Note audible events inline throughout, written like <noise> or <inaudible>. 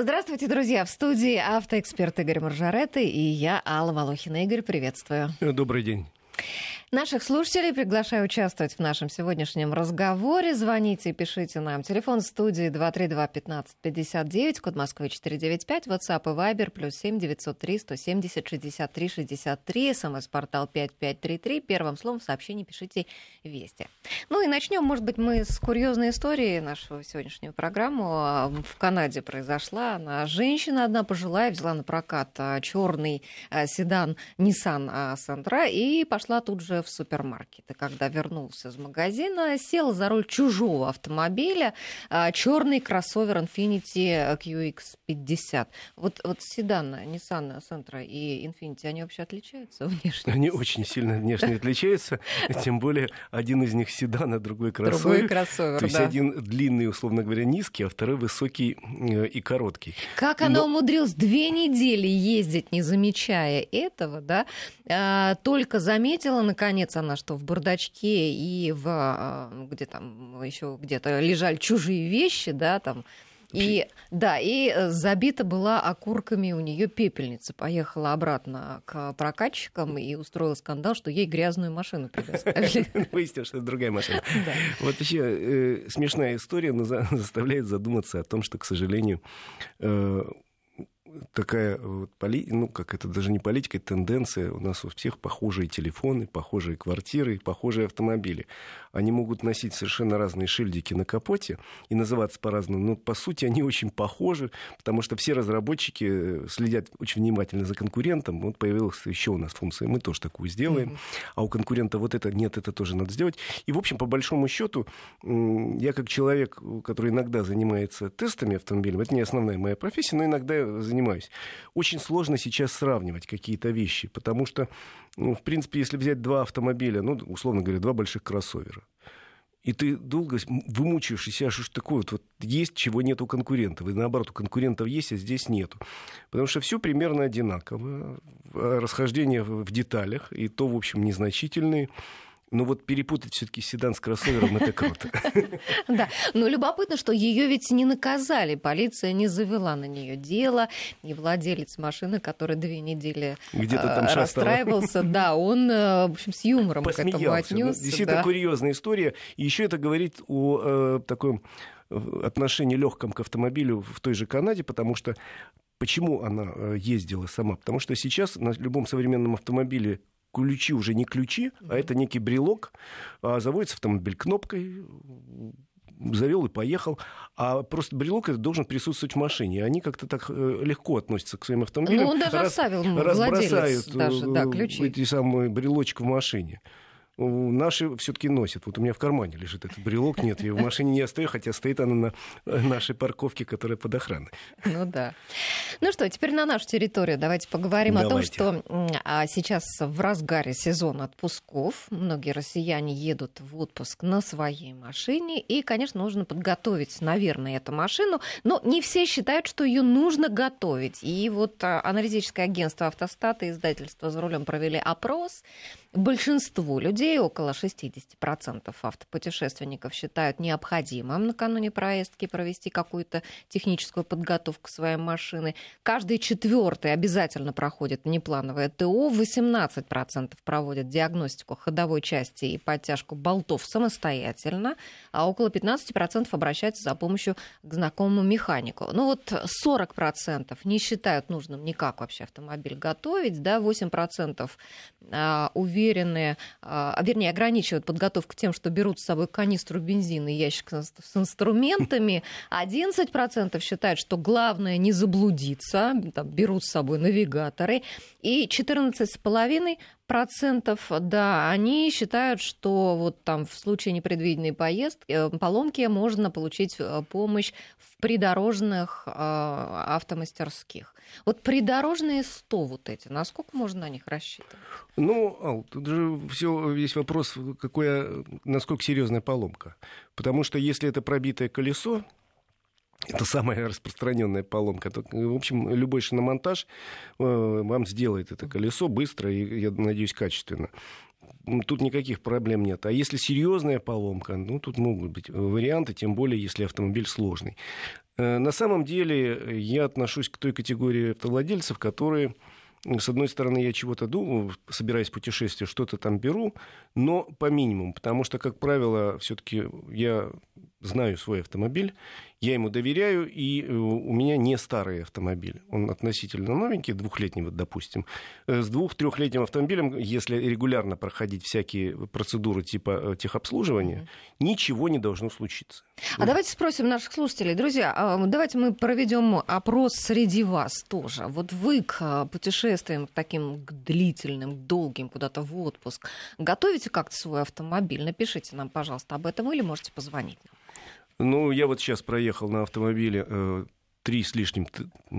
Здравствуйте, друзья. В студии автоэксперт Игорь Маржаретты и я, Алла Волохина. Игорь, приветствую. Добрый день. Наших слушателей приглашаю участвовать в нашем сегодняшнем разговоре. Звоните и пишите нам. Телефон студии 232-1559, код Москвы 495, WhatsApp и Viber, плюс 7 903 170 63 63, смс-портал 5533. Первым словом в сообщении пишите «Вести». Ну и начнем, может быть, мы с курьезной истории нашего сегодняшнюю программу. В Канаде произошла. Она женщина одна пожилая, взяла на прокат а, черный а, седан Nissan Sentra и пошла тут же в супермаркет. И когда вернулся из магазина, сел за руль чужого автомобиля, а, черный кроссовер Infiniti QX50. Вот, вот седан Nissan Sentra и Infiniti, они вообще отличаются внешне? Они очень сильно внешне отличаются, <laughs> тем более один из них седан, а другой кроссовер. Другой кроссовер, То есть да. один длинный, условно говоря, низкий, а второй высокий э, и короткий. Как она умудрилась две недели ездить, не замечая этого, да? А, только заметила, наконец, она, что в бардачке и в а, где там еще где-то лежали чужие вещи, да, там. И да, и э, забита была окурками у нее пепельница. Поехала обратно к прокатчикам и устроила скандал, что ей грязную машину предоставили. <laughs> Выяснилось, что это другая машина. <laughs> Вот еще э, смешная история но за- <laughs> заставляет задуматься о том, что, к сожалению, э, такая вот поли... ну, как это даже не политика, это тенденция. У нас у всех похожие телефоны, похожие квартиры, похожие автомобили. Они могут носить совершенно разные шильдики на капоте и называться по-разному, но по сути они очень похожи, потому что все разработчики э, следят очень внимательно за конкурентом. Вот появилась еще у нас функция, мы тоже такую сделаем, а у конкурента вот это нет, это тоже надо сделать. И, в общем, по большому счету, я как человек, который иногда занимается тестами автомобилей, это не основная моя профессия, но иногда я занимаюсь. Очень сложно сейчас сравнивать какие-то вещи, потому что, ну, в принципе, если взять два автомобиля, ну, условно говоря, два больших кроссовера, и ты долго вымучиваешь себя, что ж такое, вот, вот есть, чего нет у конкурентов. И наоборот, у конкурентов есть, а здесь нету. Потому что все примерно одинаково. Расхождения в в деталях, и то, в общем, незначительные. Но вот перепутать все-таки седан с кроссовером это круто. <laughs> Да, но любопытно, что ее ведь не наказали, полиция не завела на нее дело, и владелец машины, который две недели Где-то э, там расстраивался, да, он, э, в общем, с юмором к этому. Ну, отнесся. Действительно курьезная история. И еще это говорит о э, таком отношении легком к автомобилю в той же Канаде, потому что почему она ездила сама? Потому что сейчас на любом современном автомобиле ключи уже не ключи, а это некий брелок. А заводится автомобиль кнопкой, завел и поехал. А просто брелок этот должен присутствовать в машине. Они как-то так э, легко относятся к своим автомобилям. Ну, он даже раз- оставил разбросают даже, да, э, ключи. эти самые брелочек в машине. Наши все-таки носят. Вот у меня в кармане лежит этот брелок, нет, я в машине не остаю, хотя стоит она на э, нашей парковке, которая под охраной. Ну да. Ну что, теперь на нашу территорию давайте поговорим о том, Давайте. что а, сейчас в разгаре сезон отпусков. Многие россияне едут в отпуск на своей машине. И, конечно, нужно подготовить, наверное, эту машину. Но не все считают, что ее нужно готовить. И вот а, аналитическое агентство «Автостат» и издательство «За рулем» провели опрос. Большинство людей, около 60% автопутешественников, считают необходимым накануне поездки провести какую-то техническую подготовку своей машины. Каждый четвертый обязательно проходит неплановое ТО, 18% проводят диагностику ходовой части и подтяжку болтов самостоятельно, а около 15% обращаются за помощью к знакомому механику. Ну вот 40% не считают нужным никак вообще автомобиль готовить, да, 8% а, уверены, а, вернее, ограничивают подготовку тем, что берут с собой канистру бензина и ящик с с инструментами. 11% считают, что главное не заблудиться, там, берут с собой навигаторы. И 14,5% процентов, да, они считают, что вот там в случае непредвиденной поездки, э, поломки можно получить э, помощь в придорожных э, автомастерских. Вот придорожные 100 вот эти, насколько можно на них рассчитывать? Ну, Ал, тут же все, весь вопрос, какое, насколько серьезная поломка. Потому что если это пробитое колесо, это самая распространенная поломка. В общем, любой шиномонтаж э, вам сделает это колесо быстро и, я надеюсь, качественно. Тут никаких проблем нет. А если серьезная поломка, ну, тут могут быть варианты, тем более, если автомобиль сложный. Э, на самом деле, я отношусь к той категории автовладельцев, которые с одной стороны, я чего-то думаю, собираясь в путешествие, что-то там беру, но по минимуму, потому что, как правило, все-таки я знаю свой автомобиль, я ему доверяю, и э, у меня не старый автомобиль. Он относительно новенький, двухлетний, вот, допустим. Э, с двух-трехлетним автомобилем, если регулярно проходить всякие процедуры типа э, техобслуживания, mm-hmm. ничего не должно случиться. А давайте спросим наших слушателей. Друзья, а, давайте мы проведем опрос среди вас тоже. Вот вы к путешествиям таким длительным, долгим, куда-то в отпуск, готовите как-то свой автомобиль? Напишите нам, пожалуйста, об этом или можете позвонить нам. Ну, я вот сейчас проехал на автомобиле э, три с лишним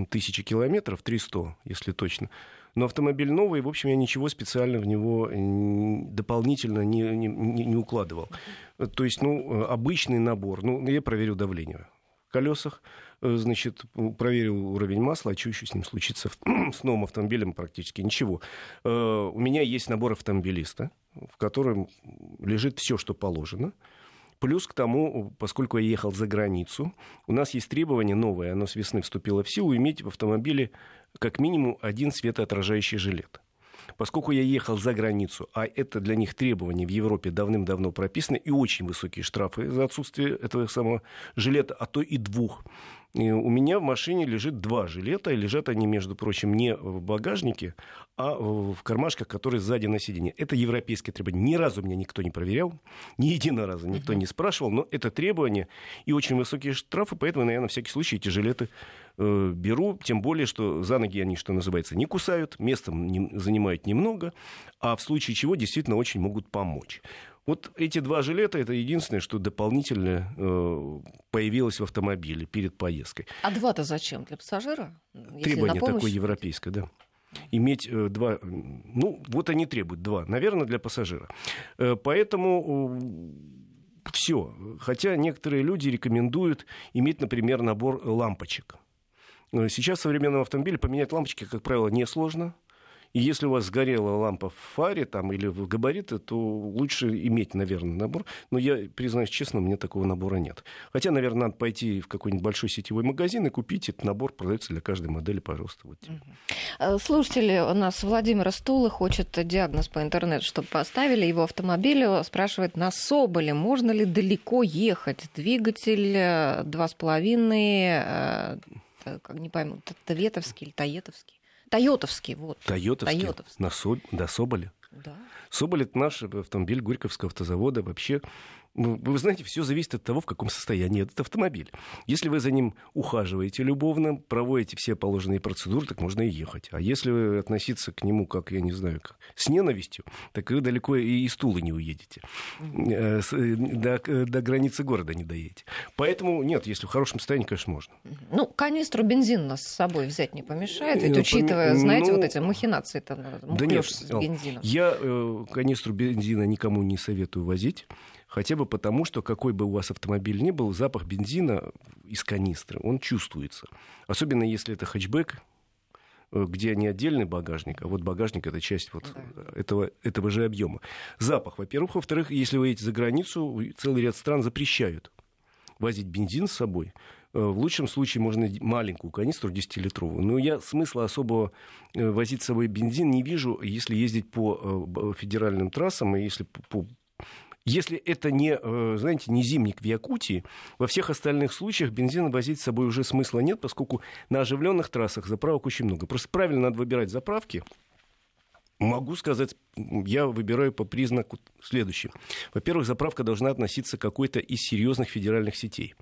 тысячи километров, 300, если точно. Но автомобиль новый, в общем, я ничего специально в него дополнительно не, не, не укладывал. То есть, ну, обычный набор. Ну, я проверил давление в колесах, э, значит, проверил уровень масла, а что еще с ним случится <clears throat> с новым автомобилем практически ничего. Э, у меня есть набор автомобилиста, в котором лежит все, что положено. Плюс к тому, поскольку я ехал за границу, у нас есть требование новое, оно с весны вступило в силу, иметь в автомобиле как минимум один светоотражающий жилет. Поскольку я ехал за границу, а это для них требование в Европе давным-давно прописано, и очень высокие штрафы за отсутствие этого самого жилета, а то и двух. И у меня в машине лежит два жилета, и лежат они, между прочим, не в багажнике, а в кармашках, которые сзади на сиденье. Это европейское требование. Ни разу меня никто не проверял, <laughs> ни единого раза никто не спрашивал, но это требование и очень высокие штрафы, поэтому я на всякий случай эти жилеты э, беру, тем более, что за ноги они, что называется, не кусают, местом не, занимают немного, а в случае чего действительно очень могут помочь. Вот эти два жилета это единственное, что дополнительно э, появилось в автомобиле перед поездкой. А два-то зачем? Для пассажира? Требование такое европейское, да иметь э, два, ну, вот они требуют два, наверное, для пассажира. Э, поэтому э, все. Хотя некоторые люди рекомендуют иметь, например, набор лампочек. Сейчас в современном автомобиле поменять лампочки, как правило, несложно. И если у вас сгорела лампа в фаре там, или в габариты, то лучше иметь, наверное, набор. Но я, признаюсь честно, у меня такого набора нет. Хотя, наверное, надо пойти в какой-нибудь большой сетевой магазин и купить этот набор. Продается для каждой модели, пожалуйста. Вот. Э, слушатели, у нас Владимир Стулы хочет диагноз по интернету, чтобы поставили его автомобилю. Спрашивает, на Соболе можно ли далеко ехать? Двигатель 2,5, э, э, как не пойму, Таветовский или Таетовский? Тойотовский, вот. Тойотовский? Тойотовский. На Со... До Соболя? Да. Соболь — это наш автомобиль Горьковского автозавода. Вообще вы знаете, все зависит от того, в каком состоянии этот автомобиль. Если вы за ним ухаживаете любовно, проводите все положенные процедуры, так можно и ехать. А если вы относиться к нему, как, я не знаю, как, с ненавистью, так вы далеко и из Тулы не уедете. Э, э, до, до границы города не доедете. Поэтому нет, если в хорошем состоянии, конечно, можно. Ну, канистру бензина с собой взять не помешает, ведь э, учитывая, знаете, ну, вот эти махинации, там, да нет, с бензином. Я канистру бензина никому не советую возить. Хотя бы потому, что какой бы у вас автомобиль ни был, запах бензина из канистры, он чувствуется. Особенно если это хэтчбэк, э, где не отдельный багажник, а вот багажник это часть вот этого, этого же объема. Запах, во-первых. Во-вторых, если вы едете за границу, целый ряд стран запрещают возить бензин с собой. Э, в лучшем случае можно маленькую канистру 10-литровую. Но я смысла особого э, возить с собой бензин не вижу, если ездить по федеральным трассам и если по если это не, э, знаете, не зимник в Якутии, во всех остальных случаях бензин возить с собой уже смысла нет, поскольку на оживленных трассах заправок очень много. Просто правильно надо выбирать заправки. Могу сказать, я выбираю по признаку следующим. Во-первых, заправка должна относиться к какой-то из серьезных федеральных сетей.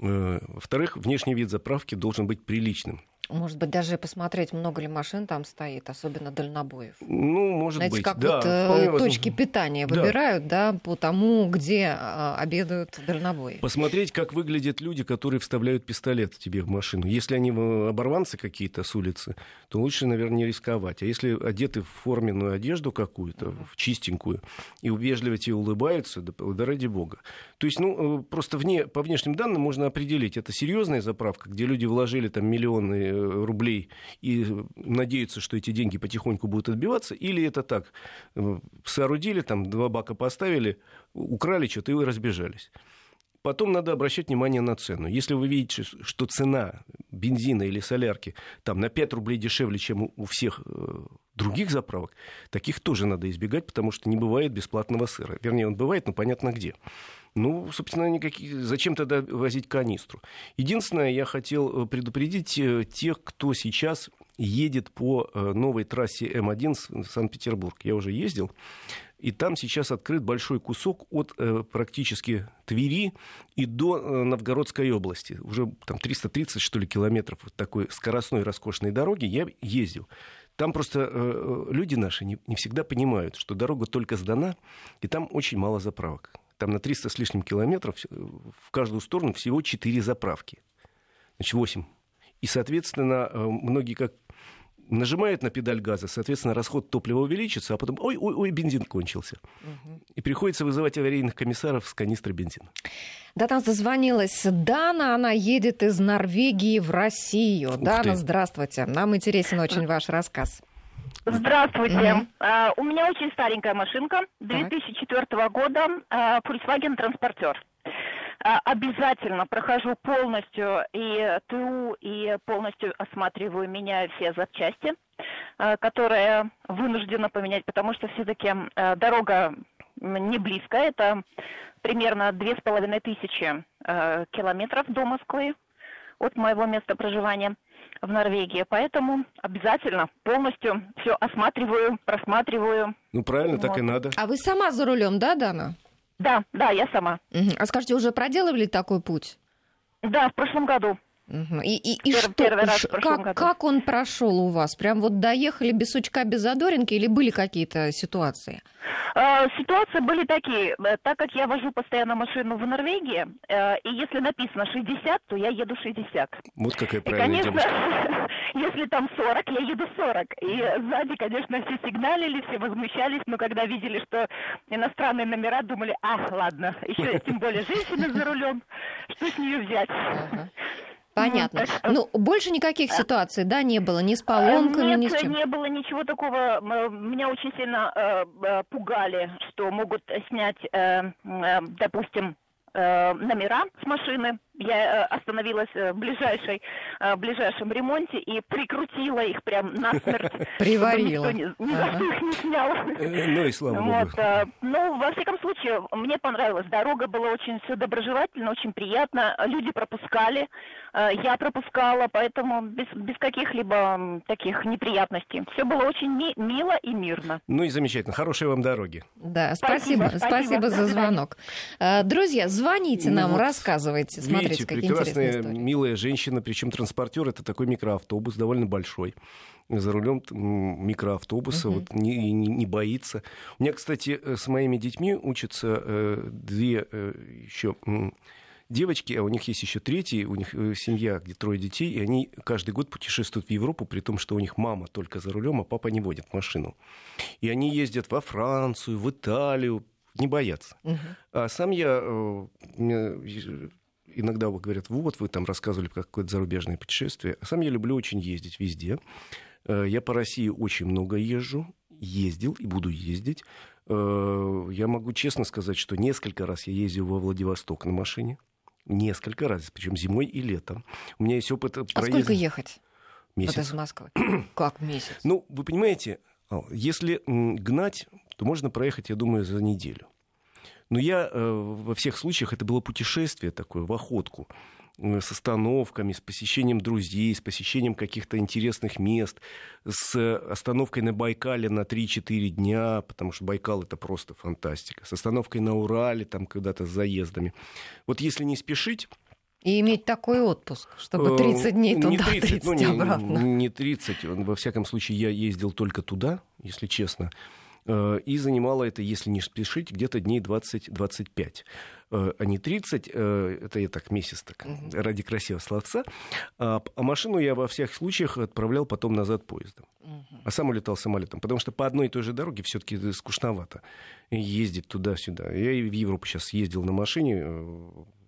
Э, во-вторых, внешний вид заправки должен быть приличным. Может быть, даже посмотреть, много ли машин там стоит, особенно дальнобоев. Ну, может Знаете, быть, как да. вот э, точки питания да. выбирают, да, по тому, где э, обедают дальнобои. Посмотреть, как выглядят люди, которые вставляют пистолет тебе в машину. Если они оборванцы какие-то с улицы, то лучше, наверное, не рисковать. А если одеты в форменную одежду какую-то, в чистенькую, и вежливо тебе улыбаются, да, да ради бога. То есть, ну, э, просто вне, по внешним данным можно определить, это серьезная заправка, где люди вложили там миллионы рублей и надеются, что эти деньги потихоньку будут отбиваться, или это так, соорудили, там два бака поставили, украли что-то и разбежались. Потом надо обращать внимание на цену. Если вы видите, что цена бензина или солярки там на 5 рублей дешевле, чем у всех э, других заправок, таких тоже надо избегать, потому что не бывает бесплатного сыра. Вернее, он бывает, но понятно где. Ну, собственно, никаких... зачем тогда возить канистру? Единственное, я хотел э, предупредить э, тех, кто сейчас едет по новой трассе М1 в Санкт-Петербург. Я уже ездил. И там сейчас открыт большой кусок от э, практически Твери и до э, Новгородской области. Уже там 330, что ли, километров вот такой скоростной роскошной дороги я ездил. Там просто э, э, люди наши не всегда понимают, что дорога только сдана, и там очень мало заправок. Там на 300 с лишним километров в каждую сторону всего 4 заправки. Значит, 8. И, соответственно, э, многие как нажимает на педаль газа, соответственно, расход топлива увеличится, а потом, ой, ой, ой, бензин кончился. Угу. И приходится вызывать аварийных комиссаров с канистры бензина. До нас дозвонилась Дана, она едет из Норвегии в Россию. Ух Дана, ты. здравствуйте. Нам интересен очень <laughs> ваш рассказ. Здравствуйте. Mm-hmm. Uh, у меня очень старенькая машинка 2004 так. года, uh, Volkswagen Транспортер. А, обязательно прохожу полностью и ТУ, и полностью осматриваю, меняю все запчасти, а, которые вынуждена поменять, потому что все-таки а, дорога не близкая, это примерно две с половиной тысячи километров до Москвы от моего места проживания в Норвегии. Поэтому обязательно полностью все осматриваю, просматриваю. Ну, правильно, вот. так и надо. А вы сама за рулем, да, Дана? Да, да, я сама. Угу. А скажите, уже проделывали такой путь? Да, в прошлом году. Угу. И, и, и что, первый раз как, как он прошел у вас? Прям вот доехали без сучка, без задоринки или были какие-то ситуации? Э, ситуации были такие. Э, так как я вожу постоянно машину в Норвегии, э, и если написано 60, то я еду 60. Вот какая правильная и, конечно, <laughs> если там 40, я еду 40. И сзади, конечно, все сигналили, все возмущались, но когда видели, что иностранные номера, думали, ах, ладно, еще <laughs> тем более женщина за рулем, что с нее взять? Понятно. Ну, больше никаких ситуаций, да, не было, ни с поломками, Нет, ни с чем? не было ничего такого. Меня очень сильно э, э пугали, что могут снять, э, э, допустим, э, номера с машины, я э, остановилась э, в ближайшей, э, в ближайшем ремонте и прикрутила их прям насмерть. Приварила. Никто ни, ни за что их не снял. Ну и слава вот. богу. Ну, во всяком случае, мне понравилось. Дорога была очень все доброжелательно, очень приятно. Люди пропускали, я пропускала, поэтому без, без каких-либо таких неприятностей. Все было очень ми- мило и мирно. Ну и замечательно. Хорошей вам дороги. Да, спасибо. Спасибо, спасибо за звонок. Друзья, звоните ну нам, вот, рассказывайте. Смотрите Видите, прекрасная, милая женщина, причем транспортер это такой микроавтобус, довольно большой. За рулем микроавтобуса, uh-huh. вот, не, не, не боится. У меня, кстати, э, с моими детьми учатся э, две э, еще девочки, а у них есть еще третий, у них э, семья, где трое детей, и они каждый год путешествуют в Европу, при том, что у них мама только за рулем, а папа не водит машину. И они ездят во Францию, в Италию, не боятся. Uh-huh. А сам я э, иногда говорят, вот, вы там рассказывали про какое-то зарубежное путешествие. А сам я люблю очень ездить везде. Э, я по России очень много езжу, ездил и буду ездить. Э, я могу честно сказать, что несколько раз я ездил во Владивосток на машине. Несколько раз, причем зимой и летом. У меня есть опыт а проезда. сколько ехать? Месяц. Вот из Москвы. <clears throat> как месяц? Ну, вы понимаете, если гнать, то можно проехать, я думаю, за неделю. Но я э, во всех случаях это было путешествие такое, в охотку э, с остановками, с посещением друзей, с посещением каких-то интересных мест, с остановкой на Байкале на 3-4 дня, потому что Байкал это просто фантастика, с остановкой на Урале, там когда-то с заездами. Вот если не спешить, и иметь такой отпуск, чтобы 30 э, дней туда, не 30, 30 ну, обратно. Не, не 30, во всяком случае, я ездил только туда, если честно. Э, и занимало это, если не спешить, где-то дней 20-25 э, а не 30, э, это я так месяц так, угу. ради красивого словца. А, а машину я во всех случаях отправлял потом назад поездом. Угу. А сам улетал самолетом, потому что по одной и той же дороге все-таки скучновато ездить туда-сюда. Я и в Европу сейчас ездил на машине,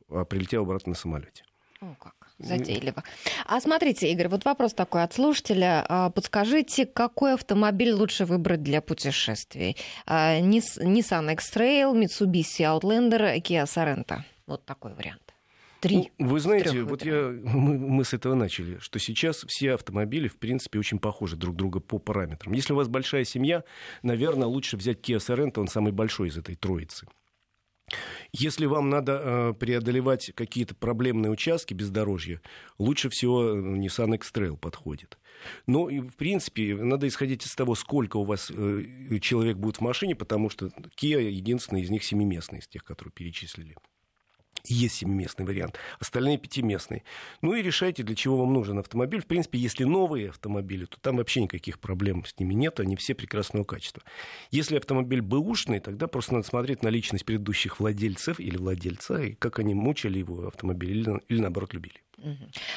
а прилетел обратно на самолете. О, как. Затейливо. А смотрите, Игорь, вот вопрос такой от слушателя. А, подскажите, какой автомобиль лучше выбрать для путешествий? А, Nissan X-Trail, Mitsubishi Outlander, Kia Sorento. Вот такой вариант. Три. Ну, вы знаете, вот я, мы, мы с этого начали, что сейчас все автомобили, в принципе, очень похожи друг друга по параметрам. Если у вас большая семья, наверное, лучше взять Kia Sorento, он самый большой из этой троицы. Если вам надо э, преодолевать какие-то проблемные участки бездорожья, лучше всего э, Nissan X-Trail подходит. Но, и, в принципе, надо исходить из того, сколько у вас э, человек будет в машине, потому что Kia единственный из них семиместный, из тех, которые перечислили есть семиместный вариант, остальные пятиместные. Ну и решайте, для чего вам нужен автомобиль. В принципе, если новые автомобили, то там вообще никаких проблем с ними нет, они все прекрасного качества. Если автомобиль бэушный, тогда просто надо смотреть на личность предыдущих владельцев или владельца, и как они мучили его автомобиль или, или наоборот любили.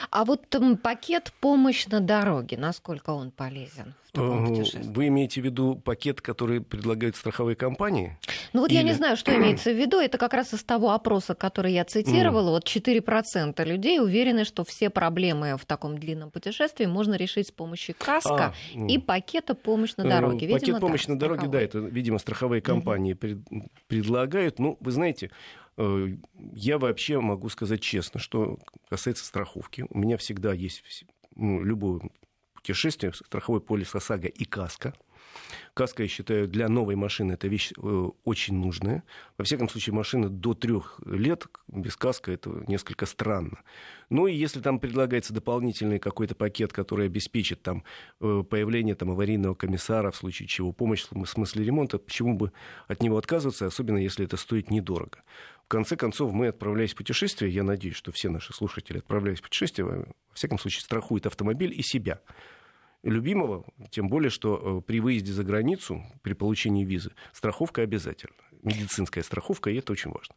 А вот пакет помощь на дороге, насколько он полезен в таком путешествии? Вы имеете в виду пакет, который предлагают страховые компании? Ну вот Или... я не знаю, что имеется в виду. Это как раз из того опроса, который я цитировала. Mm. Вот 4% людей уверены, что все проблемы в таком длинном путешествии можно решить с помощью каска а, и пакета помощь на дороге. Видимо, Пакет помощь на дороге, да, это, видимо, страховые компании mm-hmm. пред, предлагают. Ну, вы знаете, Э, я вообще могу сказать честно, что касается страховки. У меня всегда есть ну, любое путешествие, страховой полис ОСАГО и каска. Каска, я считаю, для новой машины это вещь э, очень нужная. Во всяком случае, машина до трех лет без каска это несколько странно. Ну и если там предлагается дополнительный какой-то пакет, который обеспечит там э, появление там, аварийного комиссара, в случае чего помощь в смысле ремонта, почему бы от него отказываться, особенно если это стоит недорого. В конце концов, мы отправляясь в путешествие, я надеюсь, что все наши слушатели, отправляясь в путешествие, во всяком случае, страхуют автомобиль и себя любимого, тем более, что э, при выезде за границу, при получении визы, страховка обязательна. Медицинская страховка, и это очень важно.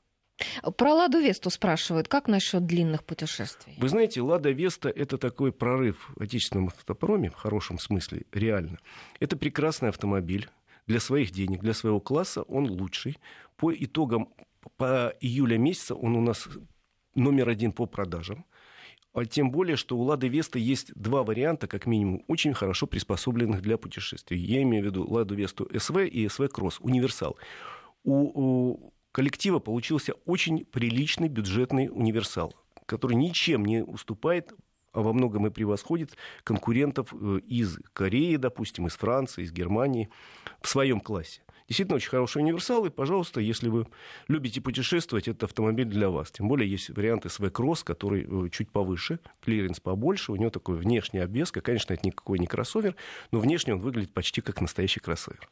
Про Ладу Весту спрашивают, как насчет длинных путешествий? Вы знаете, Лада Веста это такой прорыв в отечественном автопроме, в хорошем смысле, реально. Это прекрасный автомобиль. Для своих денег, для своего класса он лучший. По итогам, по июля месяца он у нас номер один по продажам. А тем более, что у Лады Веста есть два варианта, как минимум, очень хорошо приспособленных для путешествий. Я имею в виду Ладу Весту СВ и СВ Кросс, универсал. У, у коллектива получился очень приличный бюджетный универсал, который ничем не уступает а во многом и превосходит конкурентов э, из Кореи, допустим, из Франции, из Германии в своем классе. Действительно очень хороший универсал, и, пожалуйста, если вы любите путешествовать, это автомобиль для вас. Тем более есть вариант SV Cross, который э, чуть повыше, клиренс побольше, у него такой внешний обвеска. Конечно, это никакой не кроссовер, но внешне он выглядит почти как настоящий кроссовер.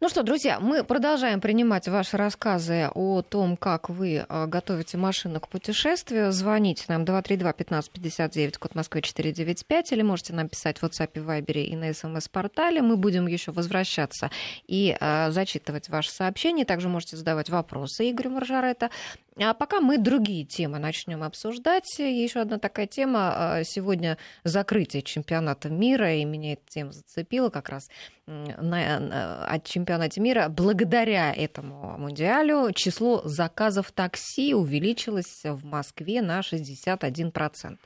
Ну что, друзья, мы продолжаем принимать ваши рассказы о том, как вы а, готовите машину к путешествию. Звоните нам 232-1559, код Москвы 495, или можете нам писать в WhatsApp, Viber и на смс-портале. Мы будем еще возвращаться и а, зачитывать ваши сообщения. Также можете задавать вопросы Игорю Маржарета. А пока мы другие темы начнем обсуждать. Еще одна такая тема. А, сегодня закрытие чемпионата мира, и меня эта тема зацепила как раз на, от чемпионата мира. Благодаря этому мундиалю число заказов такси увеличилось в Москве на 61%.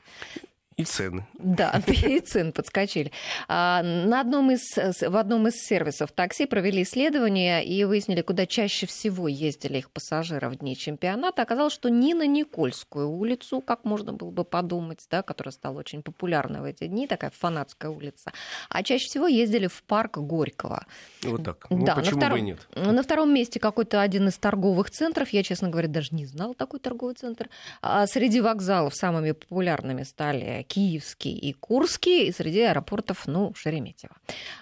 И цены. Да, <laughs> и цены подскочили. А, на одном из, в одном из сервисов такси провели исследование и выяснили, куда чаще всего ездили их пассажиры в дни чемпионата. Оказалось, что не на Никольскую улицу, как можно было бы подумать, да, которая стала очень популярной в эти дни, такая фанатская улица, а чаще всего ездили в парк Горького. Вот так. Ну, да, почему на втором, бы и нет? На втором месте какой-то один из торговых центров. Я, честно говоря, даже не знал такой торговый центр. А среди вокзалов самыми популярными стали Киевский и Курский, и среди аэропортов, ну, Шереметьево.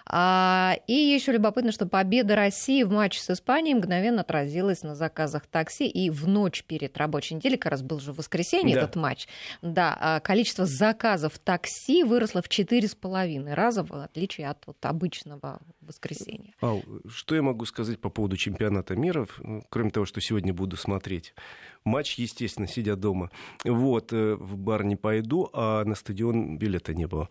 А, и еще любопытно, что победа России в матче с Испанией мгновенно отразилась на заказах такси, и в ночь перед рабочей неделей, как раз был же в воскресенье да. этот матч, да, а, количество заказов такси выросло в 4,5 раза, в отличие от вот, обычного воскресенья. Ау, что я могу сказать по поводу чемпионата мира, ну, кроме того, что сегодня буду смотреть? Матч, естественно, сидя дома. Вот, э, в бар не пойду, а на стадион билета не было.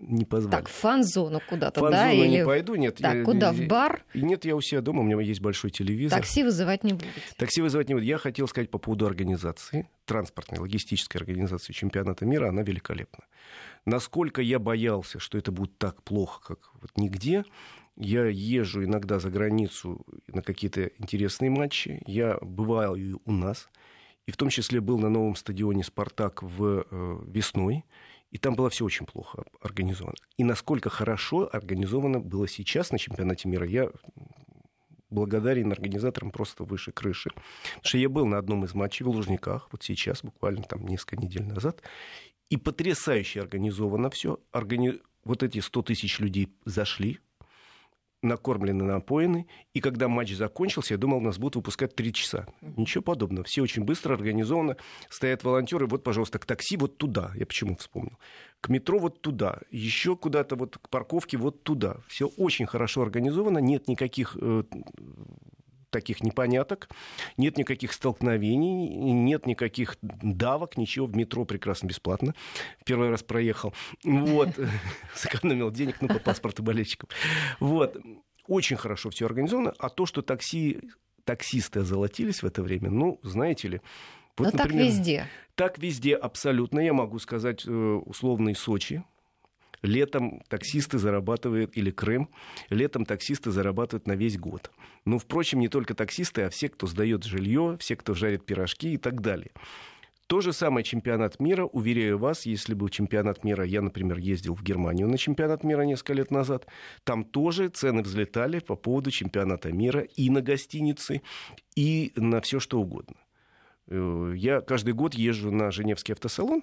не позвали. Так, в фан-зону куда-то, Фан-зону да? не Или... пойду, нет. Так, я- куда? В бар? Нет, я у себя дома, у меня есть большой телевизор. Такси вызывать не будете. Такси вызывать не буду. Я хотел сказать по поводу организации, транспортной, логистической организации чемпионата мира, она великолепна. Насколько я боялся, что это будет так плохо, как вот нигде, я езжу иногда за границу на какие-то интересные матчи, я бывал и у нас, и в том числе был на новом стадионе «Спартак» в э, весной, и там было все очень плохо организовано. И насколько хорошо организовано было сейчас на чемпионате мира, я благодарен организаторам просто выше крыши. Потому что я был на одном из матчей в Лужниках, вот сейчас, буквально там несколько недель назад, и потрясающе организовано все. Органи... Вот эти 100 тысяч людей зашли, накормлены, напоены, и когда матч закончился, я думал, нас будут выпускать три часа. Ничего подобного. Все очень быстро, организованно. Стоят волонтеры, вот, пожалуйста, к такси вот туда. Я почему вспомнил. К метро вот туда. Еще куда-то вот к парковке вот туда. Все очень хорошо организовано. Нет никаких э, таких непоняток, нет никаких столкновений, нет никаких давок, ничего. В метро прекрасно бесплатно. Первый раз проехал. Вот. <laughs> Сэкономил денег, ну, по паспорту болельщиков. Вот. Очень хорошо все организовано. А то, что такси, таксисты озолотились в это время, ну, знаете ли, вот, Но так например, везде. Так везде абсолютно. Я могу сказать э, условный Сочи. Летом таксисты зарабатывают, или Крым, летом таксисты зарабатывают на весь год. Ну, впрочем, не только таксисты, а все, кто сдает жилье, все, кто жарит пирожки и так далее. То же самое чемпионат мира, уверяю вас, если был чемпионат мира, я, например, ездил в Германию на чемпионат мира несколько лет назад, там тоже цены взлетали по поводу чемпионата мира и на гостиницы, и на все что угодно. Э, Я каждый год езжу на Женевский автосалон.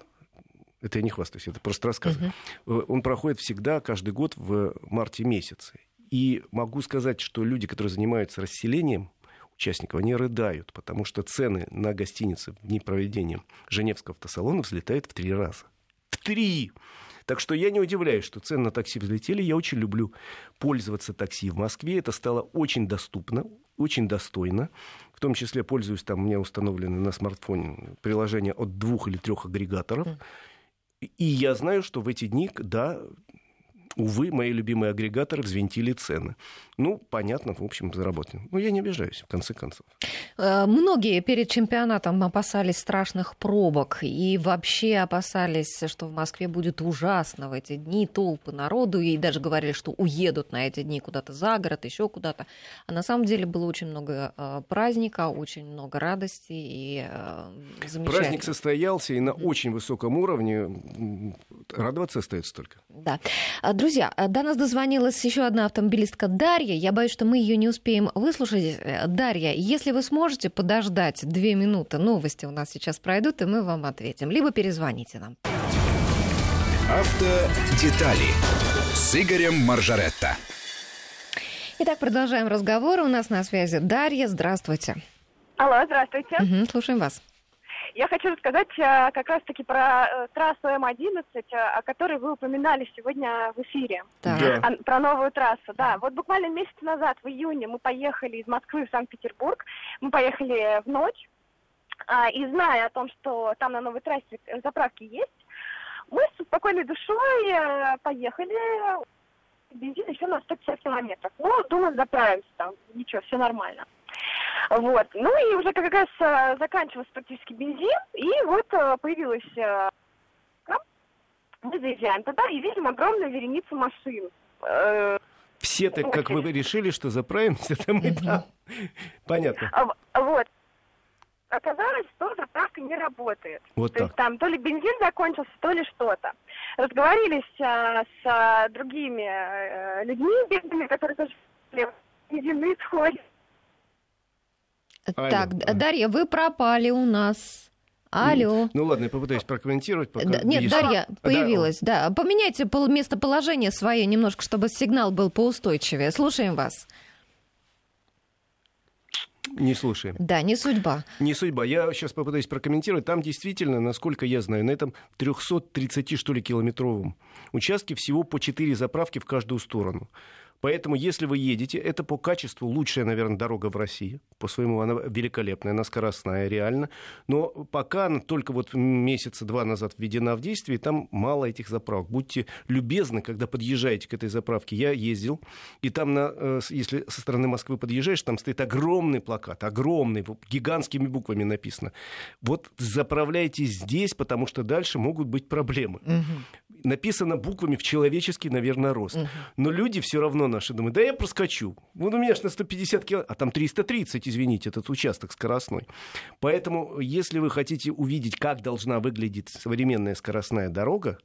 Это я не хвастаюсь, это просто рассказываю. Э, Он проходит всегда, каждый год в марте месяце. И могу сказать, что люди, которые занимаются расселением участников, они рыдают, потому что цены на гостиницы в дни проведения Женевского автосалона взлетают в три раза. В три! Так что я не удивляюсь, что цены на такси взлетели. Я очень люблю пользоваться такси в Москве. Это стало очень доступно, очень достойно. В том числе пользуюсь, там у меня установлены на смартфоне приложение от двух или трех агрегаторов. И я знаю, что в эти дни, да, увы, мои любимые агрегаторы взвинтили цены. Ну, понятно, в общем, заработаем. Но я не обижаюсь, в конце концов. Э, Многие перед чемпионатом опасались страшных пробок и вообще опасались, что в Москве будет ужасно в эти дни, толпы народу, и даже говорили, что уедут на эти дни куда-то за город, еще куда-то. А на самом деле было очень много э, праздника, очень много радости и э, замечательно. Праздник состоялся и на очень высоком уровне. Радоваться остается только. Да. Друзья, а, до нас дозвонилась еще одна автомобилистка Дарья. Я боюсь, что мы ее не успеем выслушать. Э, Дарья, если вы сможете подождать две минуты, новости у нас сейчас пройдут, и мы вам ответим. Либо перезвоните нам. Автодетали с Игорем Маржаретто. Итак, продолжаем разговор. У нас на связи Дарья. Здравствуйте. Алло, здравствуйте. Мгм, слушаем вас. Я хочу рассказать э, как раз-таки про э, трассу М11, э, о которой вы упоминали сегодня в эфире. Да. А, Про новую трассу, да. Вот буквально месяц назад, в июне, мы поехали из Москвы в Санкт-Петербург. Мы поехали в ночь. А, И зная о том, что там на новой трассе э, заправки есть, мы с спокойной душой поехали. Бензин еще на 150 километров. Ну, думаю, заправимся там. Ничего, все нормально. Вот. Ну и уже как раз э, заканчивался практически бензин, и вот э, появилась... э, мы заезжаем туда и видим огромную вереницу машин. Э, Все так, как вы решили, что заправимся, <laughs> там и там. Понятно. а Вот. Оказалось, что заправка не работает. Вот То есть так. там то ли бензин закончился, то ли что-то. Разговорились а, с а, другими э, людьми, бедными, которые тоже бензин не исходит. Алло, Так, а. Дарья, вы пропали у нас. Алло. Ну ладно, я попытаюсь прокомментировать. Пока Да, Нет, есть- Дарья А, да, появилась, да. Поменяйте пол- местоположение свое немножко, чтобы сигнал был поустойчивее. Слушаем вас. Не слушаем. Да, не судьба. Не судьба. Я сейчас попытаюсь прокомментировать. Там действительно, насколько я знаю, на этом 330, что ли, километровом участке всего по 4 заправки в каждую сторону. Поэтому, если вы едете, это по качеству лучшая, наверное, дорога в России. По своему она великолепная, она скоростная, реально. Но пока она только вот месяца два назад введена в действие, там мало этих заправок. Будьте любезны, когда подъезжаете к этой заправке. Я ездил, и там, на, э, если со стороны Москвы подъезжаешь, там стоит огромный плакат, огромный, гигантскими буквами написано. Вот заправляйтесь здесь, потому что дальше могут быть проблемы. Угу. Написано буквами в человеческий, наверное, рост. Угу. Но люди все равно наши думают, да я проскочу. Вот у меня же на 150 километров, а там 330, извините, этот участок скоростной. Поэтому, если вы хотите увидеть, как должна выглядеть современная скоростная дорога,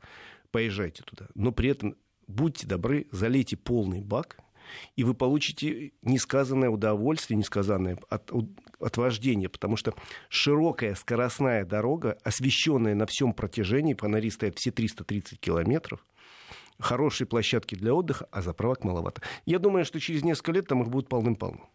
поезжайте туда. Но при этом будьте добры, залейте полный бак, и вы получите несказанное удовольствие, несказанное от, от вождения, потому что широкая скоростная дорога, освещенная на всем протяжении, фонари стоят все 330 километров, хорошие площадки для отдыха, а заправок маловато. Я думаю, что через несколько лет там их будет полным-полно.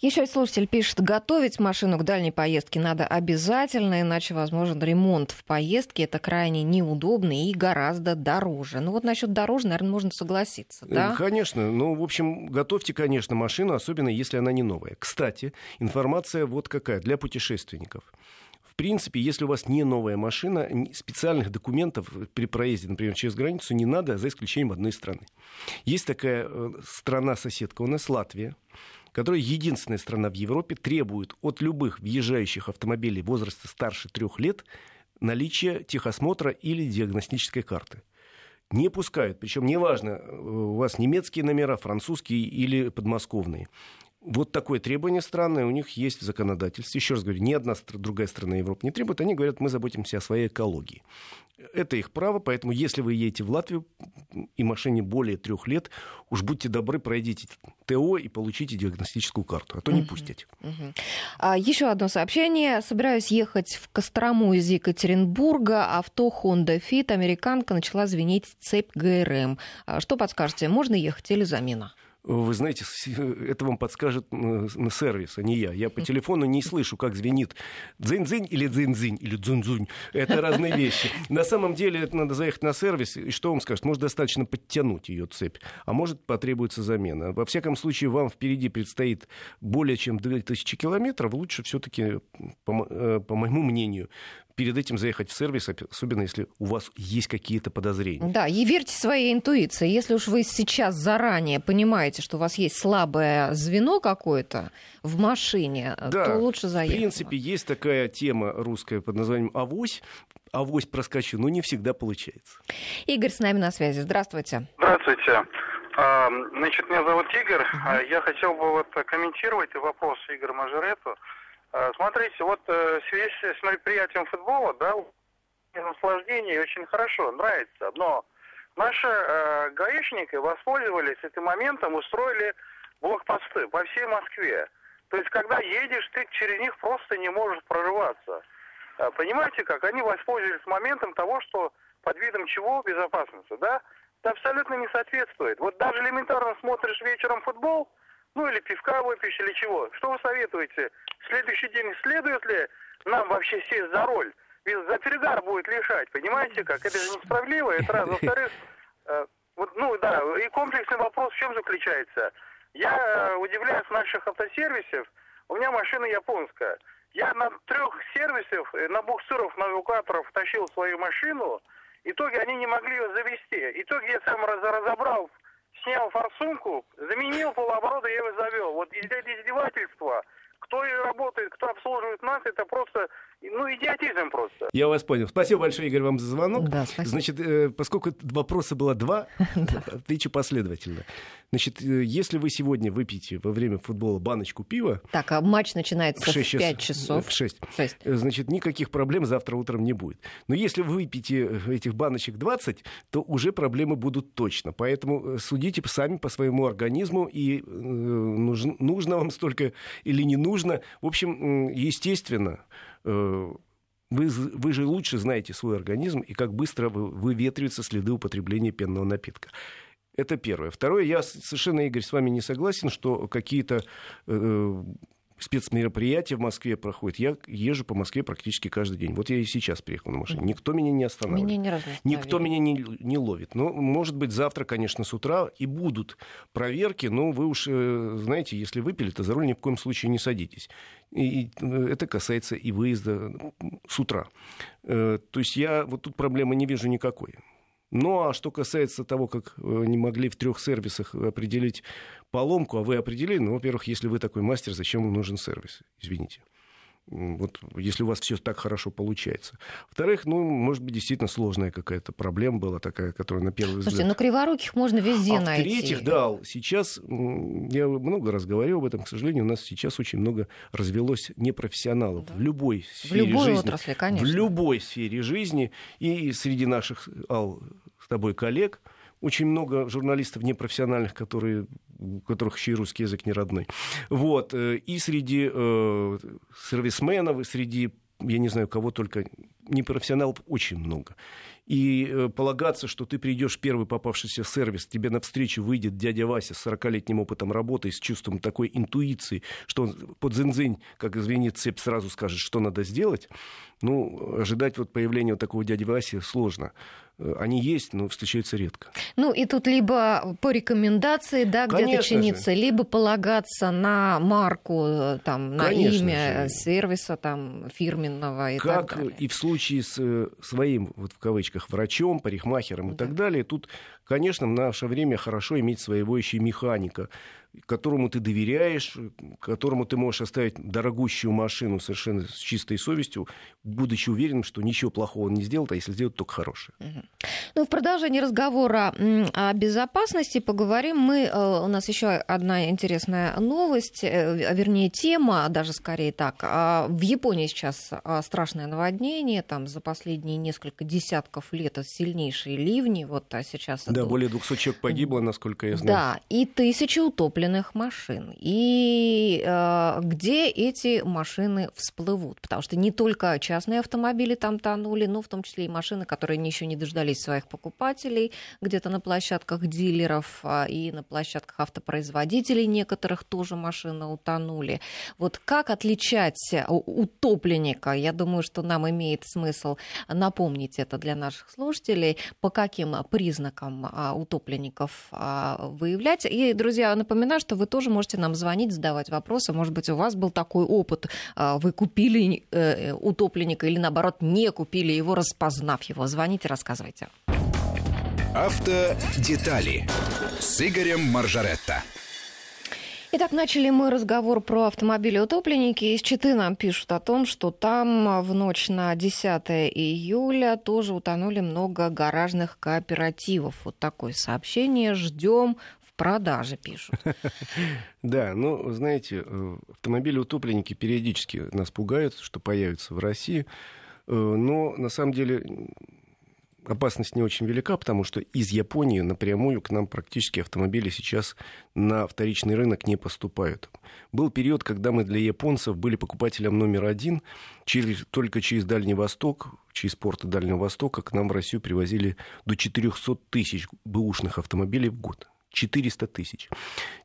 Еще слушатель пишет, готовить машину к дальней поездке надо обязательно, иначе возможен ремонт в поездке. Это крайне неудобно и гораздо дороже. Ну вот насчет дороже, наверное, можно согласиться, да? Э, конечно. Ну, в общем, готовьте, конечно, машину, особенно если она не новая. Кстати, информация вот какая для путешественников. В принципе, если у вас не новая машина, специальных документов при проезде, например, через границу не надо, за исключением одной страны. Есть такая э, страна-соседка у нас, Латвия которая единственная страна в Европе требует от любых въезжающих автомобилей возраста старше трех лет наличия техосмотра или диагностической карты. Не пускают, причем неважно, э, у вас немецкие номера, французские или подмосковные. Вот такое требование странное у них есть в законодательстве. Еще раз говорю, ни одна другая страна Европы не требует. Они говорят, мы заботимся о своей экологии. Это их право, поэтому если вы едете в Латвию и машине более трех лет, уж будьте добры, пройдите ТО и получите диагностическую карту, а то не пустите. uh А, еще одно сообщение. Собираюсь ехать в Кострому из Екатеринбурга. Авто Honda Fit, американка, начала звенеть цепь ГРМ. А, что подскажете, можно ехать или замена? Вы знаете, это вам подскажет на сервис, а не я. Я по телефону не слышу, как звенит дзынь-дзынь или дзынь-дзынь или дзунь-дзунь. Это разные вещи. На самом деле это надо заехать на сервис, и что вам скажет? Может, достаточно подтянуть ее цепь, а может, потребуется замена. Во всяком случае, вам впереди предстоит более чем 2000 километров. Лучше все-таки, по, э, по моему мнению, перед этим заехать в сервис, особенно если у вас есть какие-то подозрения. Да, и верьте своей интуиции. Если уж вы сейчас заранее понимаете, что у вас есть слабое звено какое-то в машине, да, то лучше заехать. В принципе, есть такая тема русская под названием «Авось». Авось проскочу, но не всегда получается. Игорь с нами на связи. Здравствуйте. Здравствуйте. А, значит, меня зовут Игорь. Uh-huh. Я хотел бы вот комментировать вопрос Игоря Мажорету. А, смотрите, вот э, в связи с мероприятием футбола, да, наслаждение очень хорошо, нравится, но наши э, гаишники воспользовались этим моментом, устроили блокпосты по всей Москве. То есть, когда едешь, ты через них просто не можешь прорываться. А, понимаете как? Они воспользовались моментом того, что под видом чего безопасности, да? Это абсолютно не соответствует. Вот даже элементарно смотришь вечером футбол, ну или пивка выпьешь, или чего. Что вы советуете? В следующий день следует ли нам вообще сесть за роль? Ведь за перегар будет лишать, понимаете как? Это же несправедливо, это раз. Во-вторых, э, вот, ну да, и комплексный вопрос в чем заключается? Я э, удивляюсь наших автосервисов, у меня машина японская. Я на трех сервисах, э, на буксиров, на эвакуаторов тащил свою машину, в итоге они не могли ее завести. В итоге я сам разобрал снял форсунку, заменил полуоборота, я его завел. Вот издевательство. Кто и работает, кто обслуживает нас, это просто ну, идиотизм просто. Я вас понял. Спасибо большое, Игорь, вам за звонок. Да, спасибо. Значит, э, поскольку вопроса было два, <laughs> отвечу последовательно. Значит, э, если вы сегодня выпьете во время футбола баночку пива... Так, а матч начинается в, 6 в 5 часов. В 6. 6. Э, значит, никаких проблем завтра утром не будет. Но если вы выпьете этих баночек 20, то уже проблемы будут точно. Поэтому судите сами по своему организму, и э, нужно, нужно вам столько или не нужно. В общем, естественно, вы, вы же лучше знаете свой организм и как быстро выветриваются следы употребления пенного напитка. Это первое. Второе, я совершенно, Игорь, с вами не согласен, что какие-то э, спецмероприятия в Москве проходят. Я езжу по Москве практически каждый день. Вот я и сейчас приехал на машине. Никто меня не останавливает. Меня ни разу не Никто меня не, не ловит. Но, может быть, завтра, конечно, с утра и будут проверки, но вы уж э, знаете, если выпили, то за руль ни в коем случае не садитесь. И это касается и выезда с утра. Э, то есть я вот тут проблемы не вижу никакой. Ну а что касается того, как э, не могли в трех сервисах определить поломку, а вы определили, ну, во-первых, если вы такой мастер, зачем вам нужен сервис? Извините. Вот если у вас все так хорошо получается. Во-вторых, ну, может быть, действительно сложная какая-то проблема была такая, которая на первый Слушайте, взгляд... ну криворуких можно везде а найти. в-третьих, да, сейчас, я много раз говорил об этом, к сожалению, у нас сейчас очень много развелось непрофессионалов да. в любой сфере в любой жизни. отрасли, конечно. В любой сфере жизни. И среди наших, Ал, с тобой коллег, очень много журналистов непрофессиональных, которые, у которых еще и русский язык не родной. Вот. Э, и среди э, сервисменов, и среди, я не знаю, кого только, непрофессионалов очень много. И э, полагаться, что ты придешь в первый попавшийся сервис, тебе навстречу выйдет дядя Вася с 40-летним опытом работы, с чувством такой интуиции, что он под зынзынь, как извинит цепь, сразу скажет, что надо сделать, ну, ожидать вот появления вот такого дяди Васи сложно. Э, они есть, но встречаются редко. Ну и тут либо по рекомендации, да, где-то чиниться, же. либо полагаться на марку, э, там, на Конечно имя же. сервиса там, фирменного и как так далее. и в случае с э, своим, вот в кавычках, врачом, парикмахером да. и так далее, тут, конечно, в наше время хорошо иметь своего еще механика, которому ты доверяешь, которому ты можешь оставить дорогущую машину совершенно с чистой совестью, будучи уверенным, что ничего плохого он не сделает, а если сделает, только хорошее. Ну, в продолжении разговора о безопасности поговорим мы. Э, у нас еще одна интересная новость, э, вернее, тема, даже скорее так. А, в Японии сейчас а, страшное наводнение, там за последние несколько десятков лет сильнейшие ливни, вот а сейчас... Да, более 200 человек погибло, насколько я знаю. Да, и тысячи утопленных машин. И э, где эти машины всплывут? Потому что не только частные автомобили там тонули, но в том числе и машины, которые еще не дождались своих покупателей, где-то на площадках дилеров э, и на площадках автопроизводителей некоторых тоже машины утонули. Вот как отличать утопленника? Я думаю, что нам имеет смысл напомнить это для наших слушателей, по каким признакам э, утопленников э, выявлять. И, друзья, напоминаю, что вы тоже можете нам звонить, задавать вопросы. Может быть, у вас был такой опыт. А, вы купили э, утопленника или, наоборот, не купили его, распознав его. Звоните, рассказывайте. Автодетали с Игорем Маржаретто. Итак, начали мы разговор про автомобили-утопленники. Из Читы нам пишут о том, что там в ночь на 10 июля тоже утонули много гаражных кооперативов. Вот такое сообщение. Ждем продаже, пишут. <laughs> Да, ну, знаете, э, автомобили-утопленники периодически нас пугают, что появятся в России. Э, но на самом деле опасность не очень велика, потому что из Японии напрямую к нам практически автомобили сейчас на вторичный рынок не поступают. Был период, когда мы для японцев были покупателем номер один. Через, только через Дальний Восток, через порты Дальнего Востока к нам в Россию привозили до 400 тысяч бэушных автомобилей в год. 400 тысяч.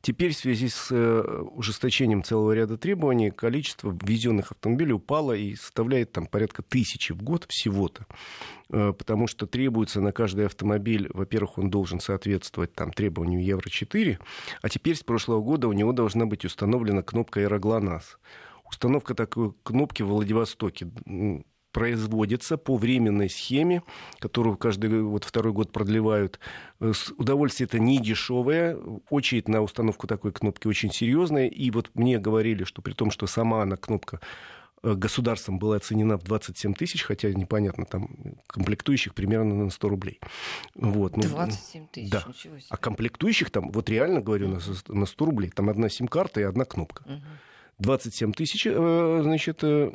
Теперь в связи с э, ужесточением целого ряда требований количество ввезенных автомобилей упало и составляет там порядка тысячи в год всего-то. Э, потому что требуется на каждый автомобиль, во-первых, он должен соответствовать там, требованию Евро-4, а теперь с прошлого года у него должна быть установлена кнопка «Аэроглонасс». Установка такой кнопки в Владивостоке производится по временной схеме, которую каждый вот второй год продлевают. Э, удовольствие это не дешевое, очередь на установку такой кнопки очень серьезная. И вот мне говорили, что при том, что сама она кнопка э, государством была оценена в 27 тысяч, хотя непонятно, там комплектующих примерно на 100 рублей. Вот, ну, 27 тысяч, да. А комплектующих там, вот реально говорю, на, на 100 рублей, там одна сим-карта и одна кнопка. Uh-huh. 27 тысяч, э, значит, э,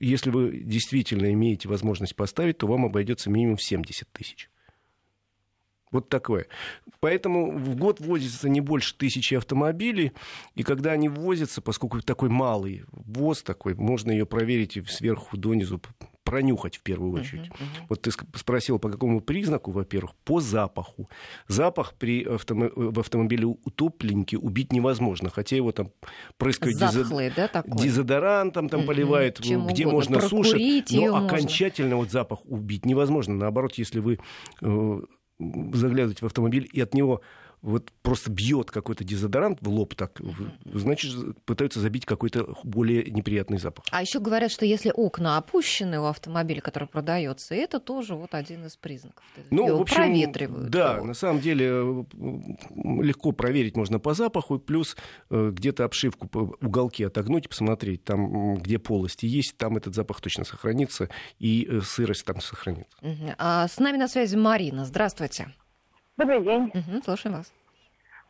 если вы действительно имеете возможность поставить, то вам обойдется минимум 70 тысяч. Вот такое. Поэтому в год возится не больше тысячи автомобилей, и когда они ввозятся, поскольку такой малый ввоз такой, можно ее проверить сверху донизу пронюхать в первую очередь. Вот ты спросил, по какому признаку, во-первых, по запаху. Запах при автомо- в автомобиле утопленники убить невозможно, хотя его там прыскают Затхлый, да, такой? дезодорантом, там Мгм. поливают, Чем где угодно. можно Прокурить её но можно. окончательно вот запах убить невозможно. Наоборот, если вы э, заглядываете в автомобиль и от него вот просто бьет какой-то дезодорант в лоб, так, значит, пытаются забить какой-то более неприятный запах. А еще говорят, что если окна опущены у автомобиля, который продается, это тоже вот один из признаков. Ну, Его в общем, проветривают. Да, его. на самом деле легко проверить можно по запаху, плюс э, где-то обшивку, по- уголки отогнуть и посмотреть, там, где полости есть, там этот запах точно сохранится, и э, сырость там сохранится. А с нами на связи Марина. Здравствуйте. Добрый день. Мгм, слушаем вас.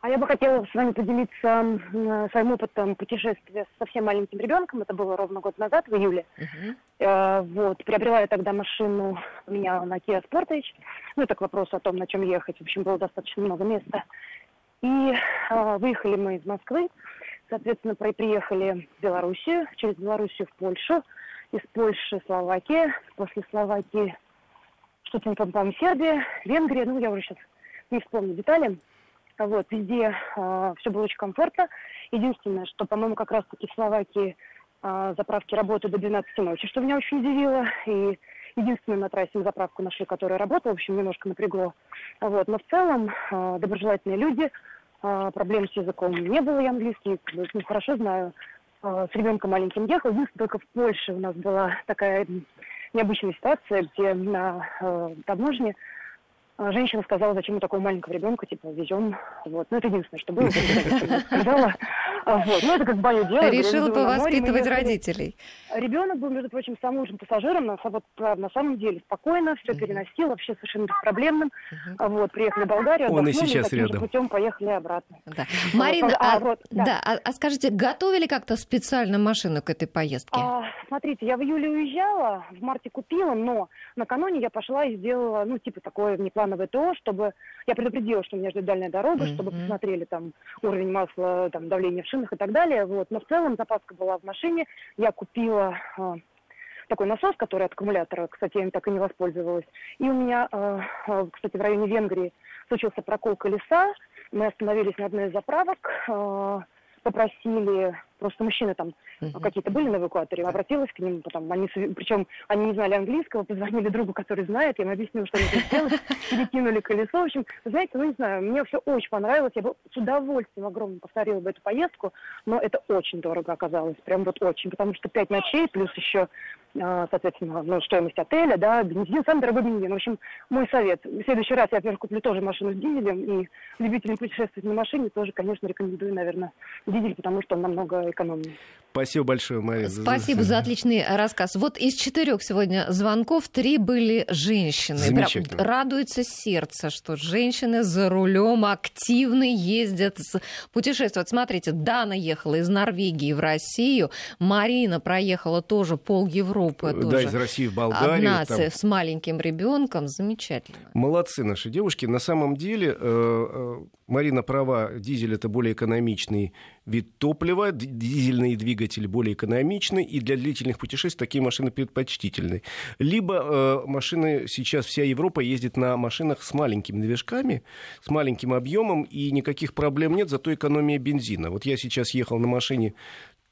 А я бы хотела с вами поделиться м, своим опытом путешествия с совсем маленьким ребенком. Это было ровно год назад, в июле. Мгм. Э, Вот, приобрела я тогда машину у меня на Kia Sportage. Ну, это к вопросу о том, на чем ехать. В общем, было достаточно много места. И э, выехали мы из Москвы. Соответственно, при- приехали в Белоруссию, через Белоруссию в Польшу, из Польши Словакия, после Словакии что-то, не помню, по-моему, Сербия, Венгрия, ну, я уже сейчас не вспомню детали. А Вот, везде все было очень комфортно. Единственное, что, по-моему, как раз-таки в Словакии а, заправки работают до 12 ночи, что меня очень удивило. И единственную на трассе мы заправку нашли, которая работала, в общем, немножко напрягло. А Вот, но в целом а, доброжелательные люди, а, проблем с языком не было, я английский бы, ну, хорошо знаю. А, С ребенком маленьким ехал. Единственное, только в Польше у нас была такая необычная ситуация, где на э, таможне а, Женщина сказала, зачем мы такого маленького ребенка, типа, везем. Вот. Ну, это единственное, что было. <laughs> сказала. А, Вот. Ну, это как мое дело. Решила море повоспитывать ехали. родителей. Ребенок был, между прочим, самым лучшим пассажиром, на, вот, на самом деле спокойно, все Мгм. переносил, вообще совершенно беспроблемным. Мгм. А Вот, приехали в Болгарию, Он и сейчас рядом. путем поехали обратно. Да. Марина, а, а, вот, да. да, а, а скажите, готовили как-то специально машину к этой поездке? А, смотрите, я в июле уезжала, в марте купила, но накануне я пошла и сделала, ну, типа, такое внеплановое ТО, чтобы... Я предупредила, что меня ждет дальняя дорога, чтобы Мгм. посмотрели там уровень масла, там, давление в шинах и так далее, вот. Но в целом запаска была в машине. Я купила а, такой насос, который от аккумулятора, кстати, я им так и не воспользовалась. И у меня, а, кстати, в районе Венгрии случился прокол колеса. Мы остановились на одной из заправок, а, попросили, просто мужчины там Мгм. какие-то были на эвакуаторе, обратилась к ним, потом они, причем они не знали английского, позвонили другу, который знает, я им объяснила, что нужно сделать, <laughs> перекинули колесо, в общем, знаете, ну не знаю, мне все очень понравилось, я бы с удовольствием огромным повторила бы эту поездку, но это очень дорого оказалось, прям вот очень, потому что пять ночей, плюс еще, соответственно, ну, стоимость отеля, да, бензин, самый дорогой бензин, в общем, мой совет, в следующий раз я, во-первых, куплю тоже машину с дизелем, и любителям путешествовать на машине тоже, конечно, рекомендую, наверное, дизель, потому что он намного экономнее. Спасибо большое, Мария. Спасибо за отличный рассказ. Вот из четырех сегодня звонков три были женщины. Прям Замечательно. радуется сердце, что женщины за рулем активно ездят, с- путешествуют. Смотрите, Дана ехала из Норвегии в Россию, Марина проехала тоже пол Европы. Да, тоже. из России в Болгарию. Одна там. с маленьким ребенком. Замечательно. Молодцы наши девушки. На самом деле, э, э, Марина права, дизель это более экономичный вид топлива, дизельные двигатели более экономичны, и для длительных путешествий такие машины предпочтительны. Либо э, машины, сейчас вся Европа ездит на машинах с маленькими движками, с маленьким объемом, и никаких проблем нет, зато экономия бензина. Вот я сейчас ехал на машине,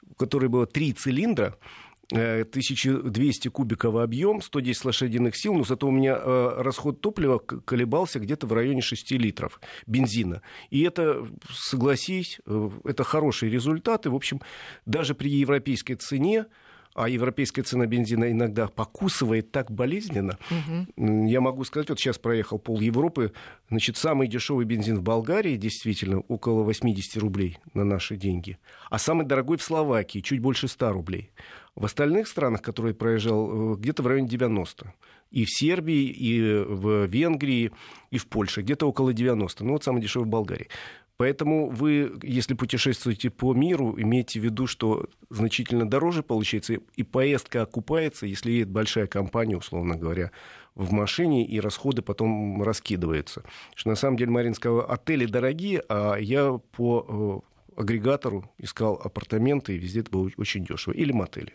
у которой было три цилиндра, э, 1200 кубиков объем, 110 лошадиных сил, но зато у меня э, расход топлива колебался где-то в районе 6 литров бензина. И это, согласись, э, это хорошие результаты. В общем, даже при европейской цене, а европейская цена бензина иногда покусывает так болезненно, М, я могу сказать, вот сейчас проехал пол Европы, значит, самый дешевый бензин в Болгарии действительно около 80 рублей на наши деньги, а самый дорогой в Словакии чуть больше 100 рублей. В остальных странах, которые проезжал, э, где-то в районе 90. И в Сербии, и в Венгрии, и в Польше, где-то около 90. Ну вот самый дешевый в Болгарии. Поэтому вы, если путешествуете по миру, имейте в виду, что значительно дороже получается, и поездка окупается, если едет большая компания, условно говоря, в машине, и расходы потом раскидываются. Что на самом деле, Марин сказала, отели дорогие, а я по э, агрегатору искал апартаменты, и везде это было очень дешево. Или мотели.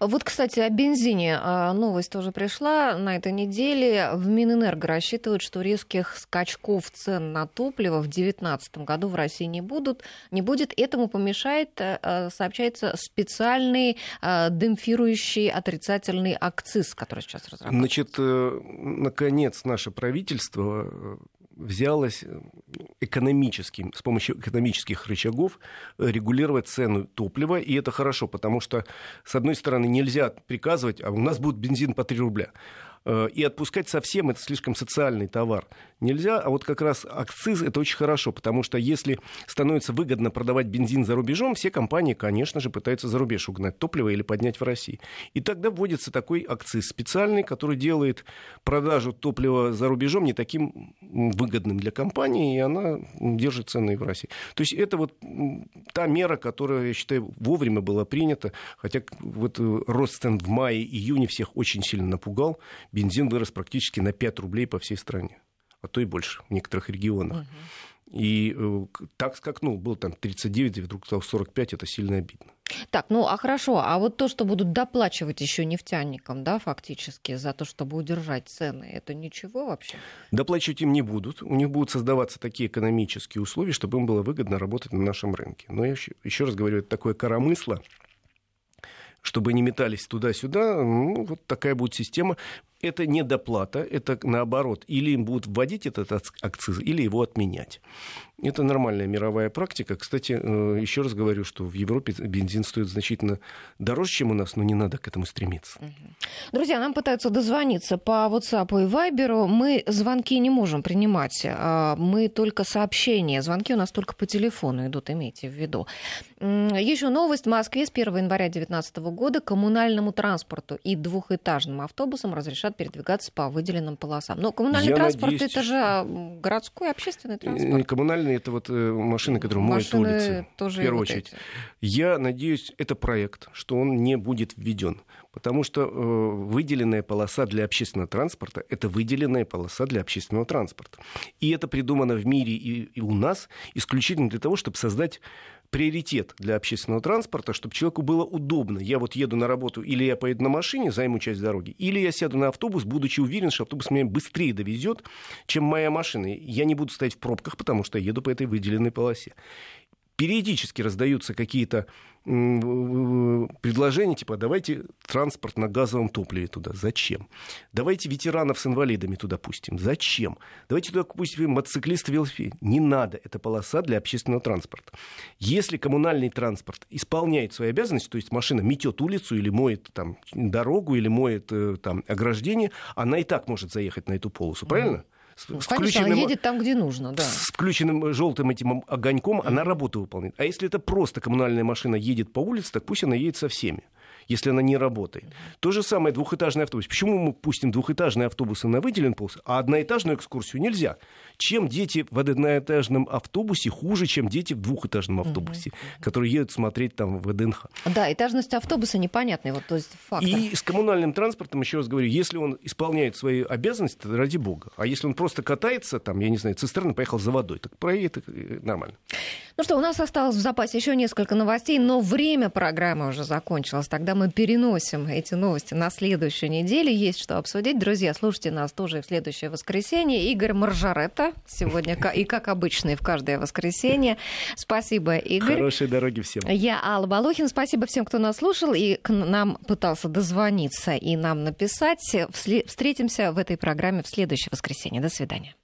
Вот, кстати, о бензине а, новость тоже пришла на этой неделе. В Минэнерго рассчитывают, что резких скачков цен на топливо в 2019 году в России не, будут, не будет. Этому помешает, э, э, сообщается, специальный э, демпфирующий отрицательный акциз, который сейчас разработан. Значит, наконец, наше правительство взялась э, экономическим, с помощью экономических рычагов э, регулировать цену топлива, и это хорошо, потому что, с одной стороны, нельзя приказывать, а у нас будет бензин по 3 рубля. Э, и отпускать совсем это слишком социальный товар нельзя, а вот как раз акциз это очень хорошо, потому что если становится выгодно продавать бензин за рубежом, все компании, конечно же, пытаются за рубеж угнать топливо или поднять в России. И тогда вводится такой акциз специальный, который делает продажу топлива за рубежом не таким выгодным для компании, и она держит цены в России. То есть это вот та мера, которая, я считаю, вовремя была принята, хотя вот э, рост цен в мае-июне всех очень сильно напугал бензин вырос практически на 5 рублей по всей стране, а то и больше в некоторых регионах. Угу. И э, так скакнул, был там 39, и вдруг стал 45, это сильно обидно. Так, ну а хорошо, а вот то, что будут доплачивать еще нефтяникам, да, фактически, за то, чтобы удержать цены, это ничего вообще? Доплачивать им не будут. У них будут создаваться такие экономические условия, чтобы им было выгодно работать на нашем рынке. Но я еще, еще раз говорю, это такое коромысло, чтобы не метались туда-сюда, ну, вот такая будет система это не доплата, это наоборот. Или им будут вводить этот акциз, или его отменять. Это нормальная мировая практика. Кстати, э, еще раз говорю, что в Европе бензин стоит значительно дороже, чем у нас, но не надо к этому стремиться. Друзья, нам пытаются дозвониться по WhatsApp и Viber. Мы звонки не можем принимать. А мы только сообщения. Звонки у нас только по телефону идут, имейте в виду. Еще новость. В Москве с 1 января 2019 года коммунальному транспорту и двухэтажным автобусам разрешат передвигаться по выделенным полосам. Но коммунальный Я транспорт надеюсь, это же городской общественный транспорт. Коммунальный это вот э, машины, которые моют улицы. Тоже в первую вот очередь. Эти. Я надеюсь, это проект, что он не будет введен. Потому что э, выделенная полоса для общественного транспорта это выделенная полоса для общественного транспорта. И это придумано в мире и, и у нас исключительно для того, чтобы создать приоритет для общественного транспорта, чтобы человеку было удобно. Я вот еду на работу, или я поеду на машине, займу часть дороги, или я сяду на автобус, будучи уверен, что автобус меня быстрее довезет, чем моя машина. Я не буду стоять в пробках, потому что я еду по этой выделенной полосе периодически раздаются какие-то предложения, типа, давайте транспорт на газовом топливе туда. Зачем? Давайте ветеранов с инвалидами туда пустим. Зачем? Давайте туда пустим мотоциклисты, велосипед. Не надо. Это полоса для общественного транспорта. Если коммунальный транспорт исполняет свои обязанности, то есть машина метет улицу или моет там, дорогу, или моет э, там, ограждение, она и так может заехать на эту полосу. Правильно? Mm-hmm. С, Конечно, она едет там, где нужно, да. С включенным желтым этим огоньком mm-hmm. она работу выполняет. А если это просто коммунальная машина едет по улице, так пусть она едет со всеми если она не работает. То же самое двухэтажный автобус. Почему мы пустим двухэтажные автобусы на выделенный полос, а одноэтажную экскурсию нельзя? Чем дети в одноэтажном автобусе хуже, чем дети в двухэтажном автобусе, mm-hmm. которые едут смотреть там в ВДНХ? Да, этажность автобуса непонятная, вот, то есть фактор. И с коммунальным транспортом, еще раз говорю, если он исполняет свои обязанности, то ради бога. А если он просто катается, там, я не знаю, цистерна поехал за водой, так про это э, нормально. Ну что, у нас осталось в запасе еще несколько новостей, но время программы уже закончилось. Тогда мы переносим эти новости на следующую неделю. Есть что обсудить. Друзья, слушайте нас тоже в следующее воскресенье. Игорь Маржаретта сегодня, и как обычно, и в каждое воскресенье. Спасибо, Игорь. Хорошей дороги всем. Я Алла Балохин. Спасибо всем, кто нас слушал и к нам пытался дозвониться и нам написать. Встретимся в этой программе в следующее воскресенье. До свидания.